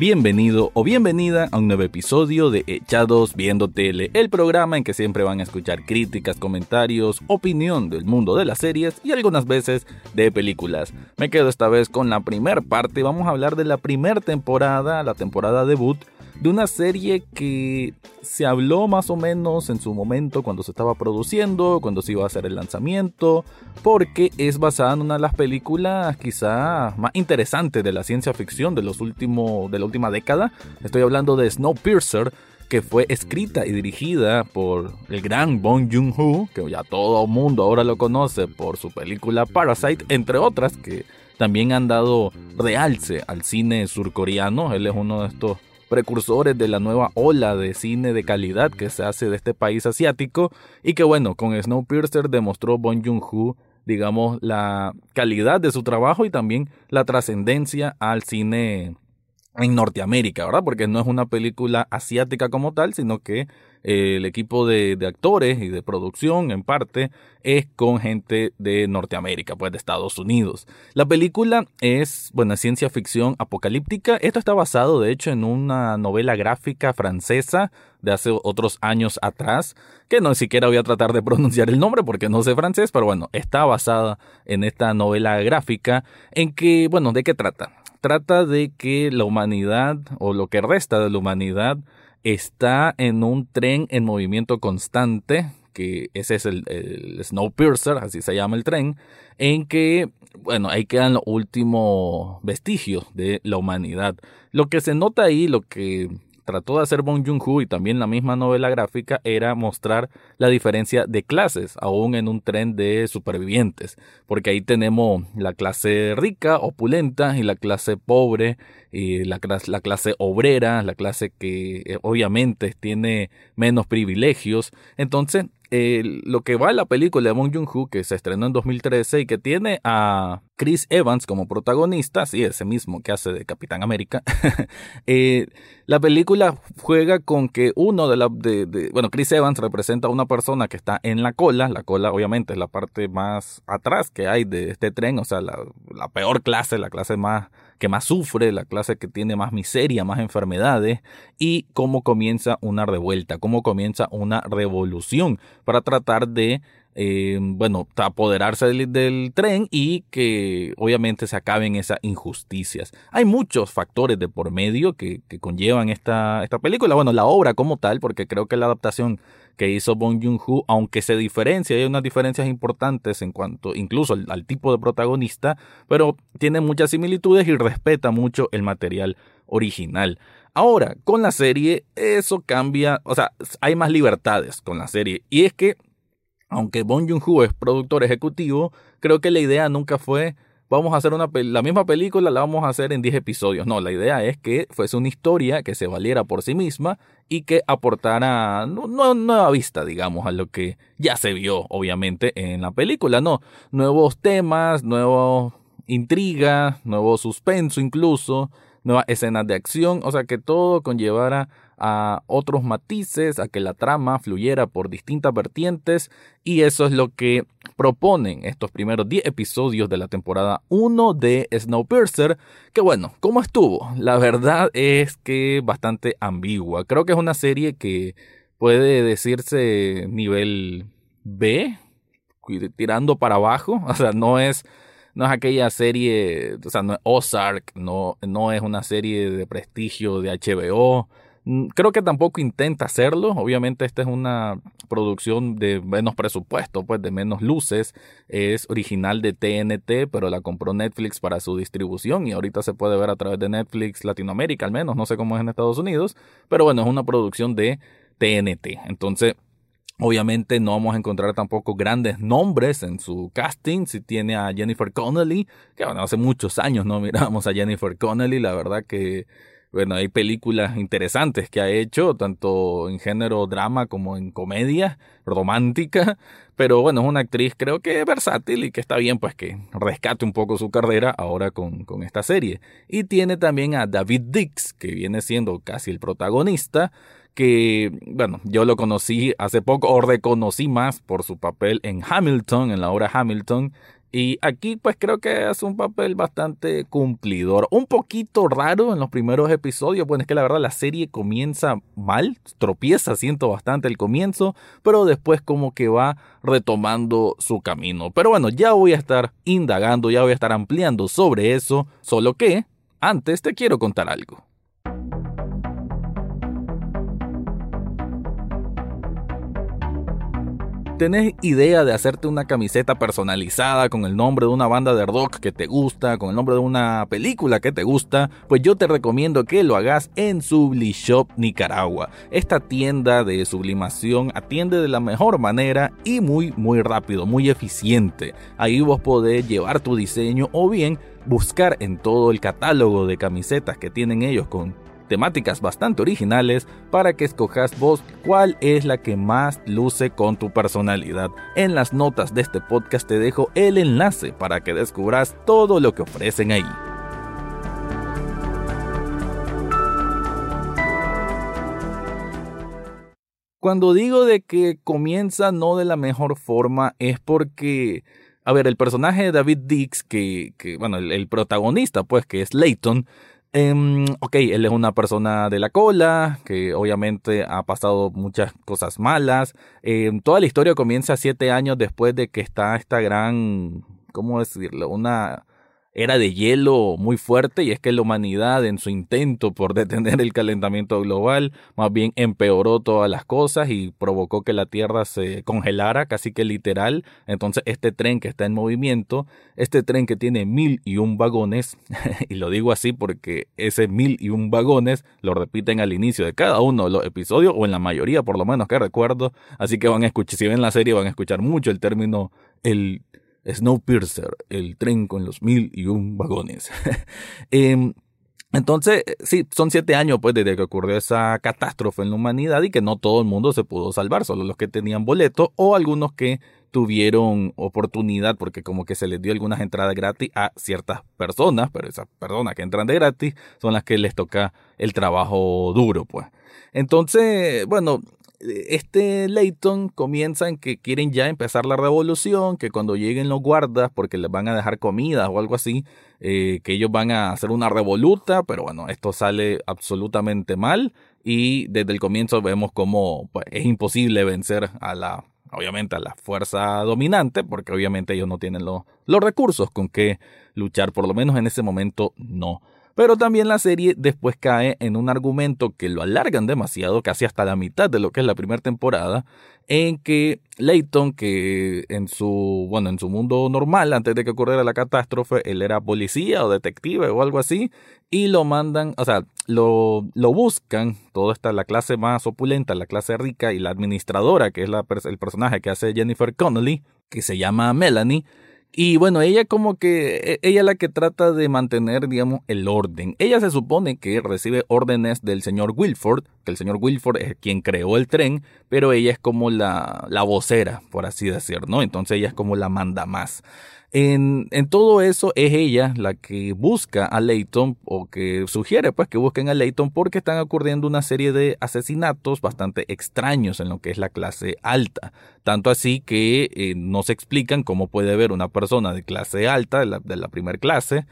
Bienvenido o bienvenida a un nuevo episodio de Echados Viendo Tele, el programa en que siempre van a escuchar críticas, comentarios, opinión del mundo de las series y algunas veces de películas. Me quedo esta vez con la primera parte, vamos a hablar de la primera temporada, la temporada debut de una serie que se habló más o menos en su momento cuando se estaba produciendo, cuando se iba a hacer el lanzamiento, porque es basada en una de las películas quizá más interesantes de la ciencia ficción de, los últimos, de la última década. Estoy hablando de Snowpiercer, que fue escrita y dirigida por el gran Bong Joon-ho, que ya todo el mundo ahora lo conoce por su película Parasite, entre otras que también han dado realce al cine surcoreano. Él es uno de estos precursores de la nueva ola de cine de calidad que se hace de este país asiático y que bueno, con Snowpiercer demostró Bong Joon-ho digamos la calidad de su trabajo y también la trascendencia al cine en Norteamérica, ¿verdad? Porque no es una película asiática como tal, sino que eh, el equipo de, de, actores y de producción, en parte, es con gente de Norteamérica, pues de Estados Unidos. La película es, bueno, ciencia ficción apocalíptica. Esto está basado, de hecho, en una novela gráfica francesa de hace otros años atrás, que no siquiera voy a tratar de pronunciar el nombre porque no sé francés, pero bueno, está basada en esta novela gráfica en que, bueno, ¿de qué trata? Trata de que la humanidad o lo que resta de la humanidad está en un tren en movimiento constante, que ese es el, el Snowpiercer, así se llama el tren, en que, bueno, ahí quedan los últimos vestigios de la humanidad. Lo que se nota ahí, lo que trató de hacer Bong Joon-ho y también la misma novela gráfica era mostrar la diferencia de clases, aún en un tren de supervivientes, porque ahí tenemos la clase rica, opulenta, y la clase pobre, y la, la clase obrera, la clase que eh, obviamente tiene menos privilegios. Entonces, lo que va en la película de Bong Joon-ho que se estrenó en 2013 y que tiene a Chris Evans como protagonista, sí, ese mismo que hace de Capitán América, eh, la película juega con que uno de la, de, bueno, Chris Evans representa a una persona que está en la cola, la cola obviamente es la parte más atrás que hay de este tren, o sea, la peor clase, la clase más que más sufre, la clase que tiene más miseria, más enfermedades, y cómo comienza una revuelta, cómo comienza una revolución para tratar de eh, bueno, apoderarse del, tren y que obviamente se acaben esas injusticias. Hay muchos factores de por medio que, conllevan esta, esta película, bueno, la obra como tal, porque creo que la adaptación que hizo Bong Joon-ho, aunque se diferencia, hay unas diferencias importantes en cuanto incluso al, tipo de protagonista, pero tiene muchas similitudes y respeta mucho el material original. Ahora, con la serie eso cambia, o sea, hay más libertades con la serie y es que aunque Bong Joon-ho es productor ejecutivo, creo que la idea nunca fue vamos a hacer una la misma película, la vamos a hacer en 10 episodios. No, la idea es que fuese una historia que se valiera por sí misma y que aportara no, nueva vista, digamos, a lo que ya se vio, obviamente, en la película. No, nuevos temas, nuevos intriga, nuevo suspenso incluso, nuevas escenas de acción, o sea que todo conllevara a otros matices, a que la trama fluyera por distintas vertientes y eso es lo que proponen estos primeros 10 episodios de la temporada 1 de Snowpiercer, que bueno, ¿cómo estuvo? La verdad es que bastante ambigua. Creo que es una serie que puede decirse nivel B, tirando para abajo, o sea, no es no es aquella serie, o sea, no es Ozark, no, no es una serie de prestigio de HBO, creo que tampoco intenta hacerlo. Obviamente esta es una producción de menos presupuesto, pues de menos luces. Es original de TNT, pero la compró Netflix para su distribución y ahorita se puede ver a través de Netflix Latinoamérica, al menos. No sé cómo es en Estados Unidos, pero bueno, es una producción de TNT. Entonces, Obviamente no vamos a encontrar tampoco grandes nombres en su casting. Si tiene a Jennifer Connelly, que bueno, hace muchos años no miramos a Jennifer Connelly, la verdad que bueno, hay películas interesantes que ha hecho, tanto en género drama como en comedia romántica, pero bueno, es una actriz creo que versátil y que está bien pues que rescate un poco su carrera ahora con, con esta serie. Y tiene también a David Dix, que viene siendo casi el protagonista, que, bueno, yo lo conocí hace poco, o reconocí más por su papel en Hamilton, en la obra Hamilton, y aquí pues creo que hace un papel bastante cumplidor. Un poquito raro en los primeros episodios. Bueno, es que la verdad la serie comienza mal. Tropieza, siento bastante el comienzo. Pero después como que va retomando su camino. Pero bueno, ya voy a estar indagando, ya voy a estar ampliando sobre eso. Solo que antes te quiero contar algo. ¿Tenés idea de hacerte una camiseta personalizada con el nombre de una banda de rock que te gusta, con el nombre de una película que te gusta? Pues yo te recomiendo que lo hagas en Sublishop Nicaragua. Esta tienda de sublimación atiende de la mejor manera y muy muy rápido, muy eficiente. Ahí vos podés llevar tu diseño o bien buscar en todo el catálogo de camisetas que tienen ellos con temáticas bastante originales para que escojas vos cuál es la que más luce con tu personalidad. En las notas de este podcast te dejo el enlace para que descubras todo lo que ofrecen ahí. Cuando digo de que comienza no de la mejor forma es porque, a ver, el personaje de David Dix, que, bueno, el, el protagonista, pues, que es Layton, Um, ok, él es una persona de la cola, que obviamente ha pasado muchas cosas malas. Em, toda la historia comienza siete años después de que está esta gran, ¿cómo decirlo? Una era de hielo muy fuerte y es que la humanidad en su intento por detener el calentamiento global más bien empeoró todas las cosas y provocó que la Tierra se congelara casi que literal. Entonces este tren que está en movimiento, este tren que tiene mil y un vagones, y lo digo así porque ese mil y un vagones lo repiten al inicio de cada uno de los episodios o en la mayoría por lo menos que recuerdo, así que van a escuchar, si ven la serie van a escuchar mucho el término el Snowpiercer, el tren con los mil y un vagones. Em, entonces, sí, son siete años pues desde que ocurrió esa catástrofe en la humanidad y que no todo el mundo se pudo salvar, solo los que tenían boleto o algunos que tuvieron oportunidad porque como que se les dio algunas entradas gratis a ciertas personas, pero esas personas que entran de gratis son las que les toca el trabajo duro, pues. Entonces, bueno, este Leighton comienza en que quieren ya empezar la revolución, que cuando lleguen los guardas, porque les van a dejar comida o algo así, eh, que ellos van a hacer una revoluta, pero bueno, esto sale absolutamente mal y desde el comienzo vemos como pues, es imposible vencer a la, obviamente a la fuerza dominante, porque obviamente ellos no tienen los, los recursos con que luchar, por lo menos en ese momento no. Pero también la serie después cae en un argumento que lo alargan demasiado, casi hasta la mitad de lo que es la primera temporada, en que Layton, que en su, bueno, en su mundo normal, antes de que ocurriera la catástrofe, él era policía o detective o algo así, y lo mandan, o sea, lo, lo buscan, toda esta la clase más opulenta, la clase rica y la administradora, que es el personaje que hace Jennifer Connelly, que se llama Melanie, y bueno, ella como que, e, ella es la que trata de mantener, digamos, el orden. Ella se supone que recibe órdenes del señor Wilford, que el señor Wilford es quien creó el tren, pero ella es como la, la vocera, por así decir, ¿no? Entonces ella es como la manda más. En, en, todo eso es ella la que busca a Leighton o que sugiere pues que busquen a Leighton porque están ocurriendo una serie de asesinatos bastante extraños en lo que es la clase alta. Tanto así que eh, no se explican cómo puede haber una persona de clase alta, de la, de la primer clase,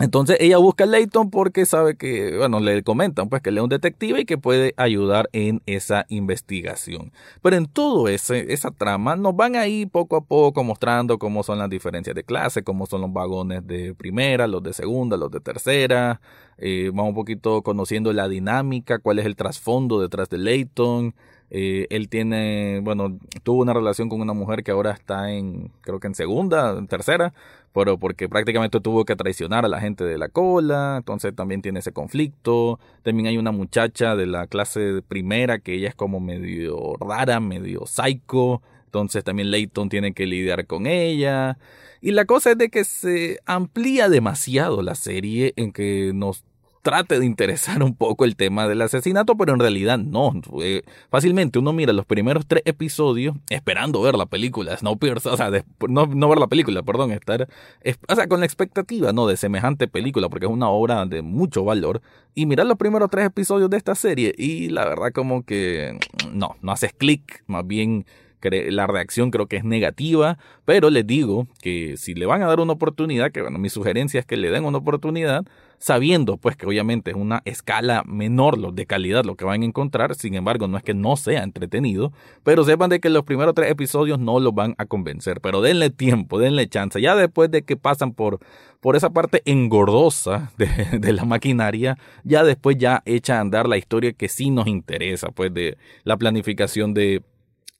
entonces ella busca a Leighton porque sabe que, bueno, le comentan pues que él es un detective y que puede ayudar en esa investigación. Pero en todo ese, esa trama nos van ahí poco a poco mostrando cómo son las diferencias de clase, cómo son los vagones de primera, los de segunda, los de tercera. Eh, vamos un poquito conociendo la dinámica, cuál es el trasfondo detrás de Leighton. Eh, él tiene, bueno, tuvo una relación con una mujer que ahora está en, creo que en segunda, en tercera, pero porque prácticamente tuvo que traicionar a la gente de la cola, entonces también tiene ese conflicto. También hay una muchacha de la clase primera que ella es como medio rara, medio psycho, entonces también Leighton tiene que lidiar con ella. Y la cosa es de que se amplía demasiado la serie en que nos trate de interesar un poco el tema del asesinato, pero en realidad no. fácilmente uno mira los primeros tres episodios esperando ver la película Snowpiercer, o sea, no, no, ver la película, perdón, estar, o sea, con la expectativa, ¿no? De semejante película, porque es una obra de mucho valor, y mirar los primeros tres episodios de esta serie, y la verdad como que no, no haces clic, más bien la reacción creo que es negativa, pero les digo que si le van a dar una oportunidad, que bueno, mi sugerencia es que le den una oportunidad, sabiendo pues que obviamente es una escala menor lo de calidad lo que van a encontrar, sin embargo no es que no sea entretenido, pero sepan de que los primeros tres episodios no los van a convencer, pero denle tiempo, denle chance, ya después de que pasan por, por esa parte engordosa de, de la maquinaria, ya después ya echa a andar la historia que sí nos interesa, pues de la planificación de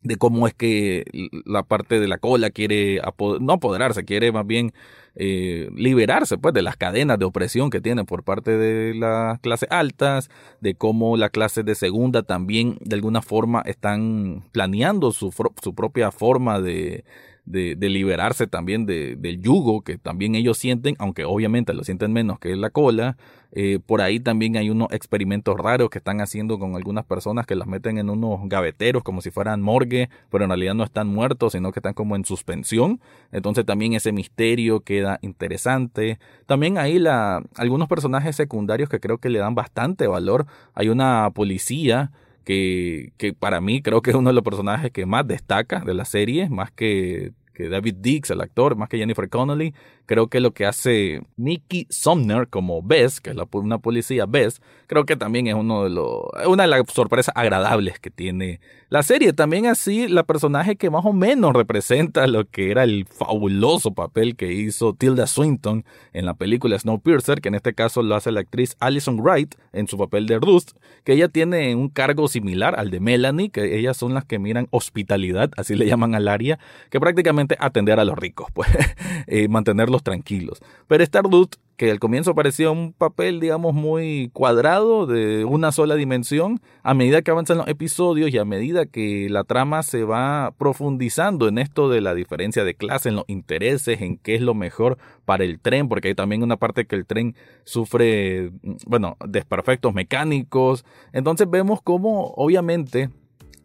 de cómo es que la parte de la cola quiere no apoderarse, quiere más bien eh, liberarse pues de las cadenas de opresión que tiene por parte de las clases altas, de cómo la clase de segunda también de alguna forma están planeando su, su propia forma de, de, de liberarse también de, del yugo que también ellos sienten, aunque obviamente lo sienten menos que la cola. Eh, por ahí también hay unos experimentos raros que están haciendo con algunas personas que las meten en unos gaveteros como si fueran morgue, pero en realidad no están muertos, sino que están como en suspensión. Entonces también ese misterio queda interesante. También hay la, algunos personajes secundarios que creo que le dan bastante valor. Hay una policía que, que para mí creo que es uno de los personajes que más destaca de la serie, más que David Dix, el actor, más que Jennifer Connelly, creo que lo que hace Mickey Sumner como Bess, que es una policía Bess, creo que también es uno de los, una de las sorpresas agradables que tiene la serie. También así, la personaje que más o menos representa lo que era el fabuloso papel que hizo Tilda Swinton en la película Snowpiercer, que en este caso lo hace la actriz Alison Wright en su papel de Ruth, que ella tiene un cargo similar al de Melanie, que ellas son las que miran hospitalidad, así le llaman al área, que prácticamente atender a los ricos, pues, eh, mantenerlos tranquilos. Pero Stardude, que al comienzo parecía un papel, digamos, muy cuadrado, de una sola dimensión, a medida que avanzan los episodios y a medida que la trama se va profundizando en esto de la diferencia de clase, en los intereses, en qué es lo mejor para el tren, porque hay también una parte que el tren sufre, bueno, desperfectos mecánicos. Entonces vemos cómo, obviamente,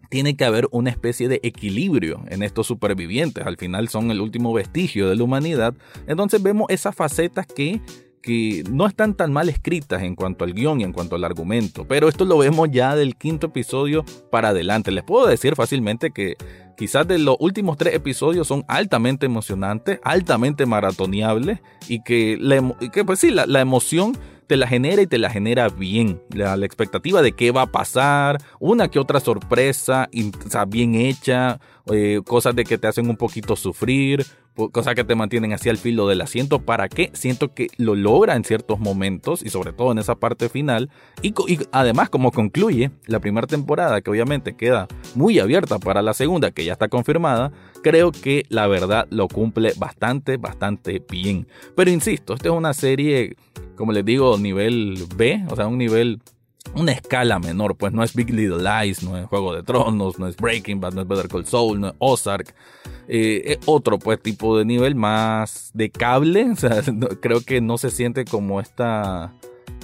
tiene que haber una especie de equilibrio en estos supervivientes. Al final son el último vestigio de la humanidad. Entonces vemos esas facetas que que no están tan mal escritas en cuanto al guion y en cuanto al argumento, pero esto lo vemos ya del quinto episodio para adelante. Les puedo decir fácilmente que quizás de los últimos tres episodios son altamente emocionantes, altamente maratoneables y que, que pues sí, la, la emoción te la genera y te la genera bien. La, expectativa de qué va a pasar, una que otra sorpresa, bien hecha, eh, cosas de que te hacen un poquito sufrir, cosas que te mantienen así al filo del asiento. ¿Para qué? Siento que lo logra en ciertos momentos y sobre todo en esa parte final. Y, y además, como concluye la primera temporada, que obviamente queda muy abierta para la segunda, que ya está confirmada, creo que la verdad lo cumple bastante, bastante bien. Pero insisto, esta es una serie, como les digo, nivel B, o sea, un nivel una escala menor, pues no es Big Little Lies, no es Juego de Tronos, no es Breaking Bad, no es Better Call Saul, no es Ozark. Eh, es otro pues tipo de nivel más de cable, o sea, creo que no se siente como esta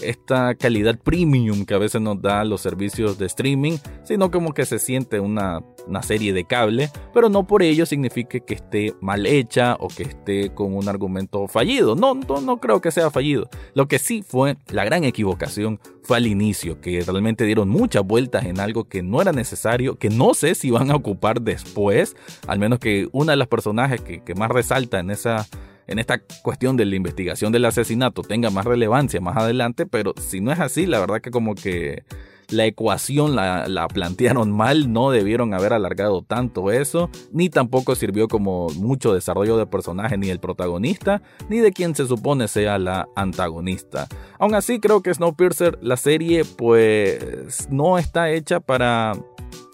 esta calidad premium que a veces nos da los servicios de streaming, sino como que se siente una, una serie de cable, pero no por ello significa que esté mal hecha o que esté con un argumento fallido. No, no, no creo que sea fallido. Lo que sí fue la gran equivocación fue al inicio, que realmente dieron muchas vueltas en algo que no era necesario, que no sé si van a ocupar después, al menos que una de las personajes que, que más resalta en esa en esta cuestión de la investigación del asesinato tenga más relevancia más adelante, pero si no es así, la verdad que como que la ecuación la, la, plantearon mal, no debieron haber alargado tanto eso, ni tampoco sirvió como mucho desarrollo de personaje ni del protagonista, ni de quien se supone sea la antagonista. Aún así creo que Snowpiercer, la serie, pues no está hecha para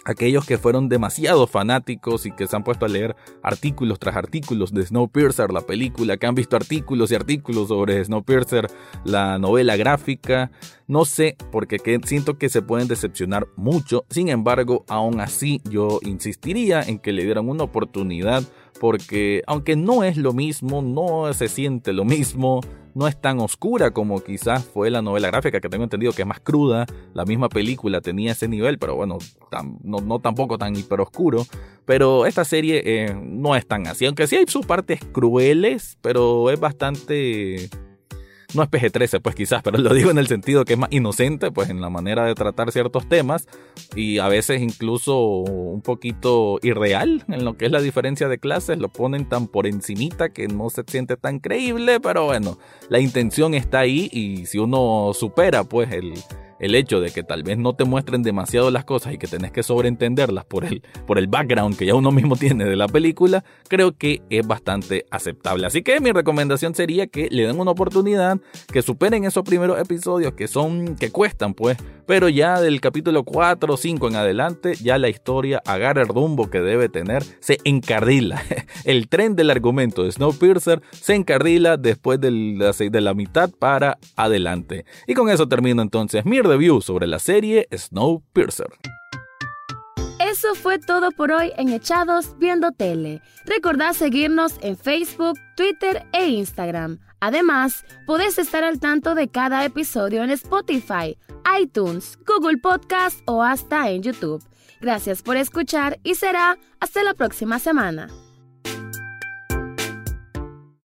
aquellos que fueron demasiado fanáticos y que se han puesto a leer artículos tras artículos de Snowpiercer, la película, que han visto artículos y artículos sobre Snowpiercer, la novela gráfica. No sé, porque siento que se pueden decepcionar mucho. Sin embargo, aún así yo insistiría en que le dieran una oportunidad porque aunque no es lo mismo, no se siente lo mismo, no es tan oscura como quizás fue la novela gráfica, que tengo entendido que es más cruda. La misma película tenía ese nivel, pero bueno, no, tampoco tan hiper oscuro. Pero esta serie eh, no es tan así, aunque sí hay sus partes crueles, pero es bastante no es PG-13, pues quizás, pero lo digo en el sentido que es más inocente, pues en la manera de tratar ciertos temas y a veces incluso un poquito irreal en lo que es la diferencia de clases, lo ponen tan por encimita que no se siente tan creíble, pero bueno, la intención está ahí y si uno supera pues el el hecho de que tal vez no te muestren demasiado las cosas y que tenés que sobreentenderlas por el, por el background que ya uno mismo tiene de la película, creo que es bastante aceptable. Así que mi recomendación sería que le den una oportunidad, que superen esos primeros episodios que son, que cuestan pues, pero ya del capítulo 4 o 5 en adelante, ya la historia agarra el rumbo que debe tener, se encardila. El tren del argumento de Snowpiercer se encardila después de la, mitad para adelante. Y con eso termino entonces mi review sobre la serie Snowpiercer. Eso fue todo por hoy en Echados Viendo Tele. Recordad seguirnos en Facebook, Twitter e Instagram. Además, podés estar al tanto de cada episodio en Spotify, iTunes, Google Podcast o hasta en YouTube. Gracias por escuchar y será hasta la próxima semana.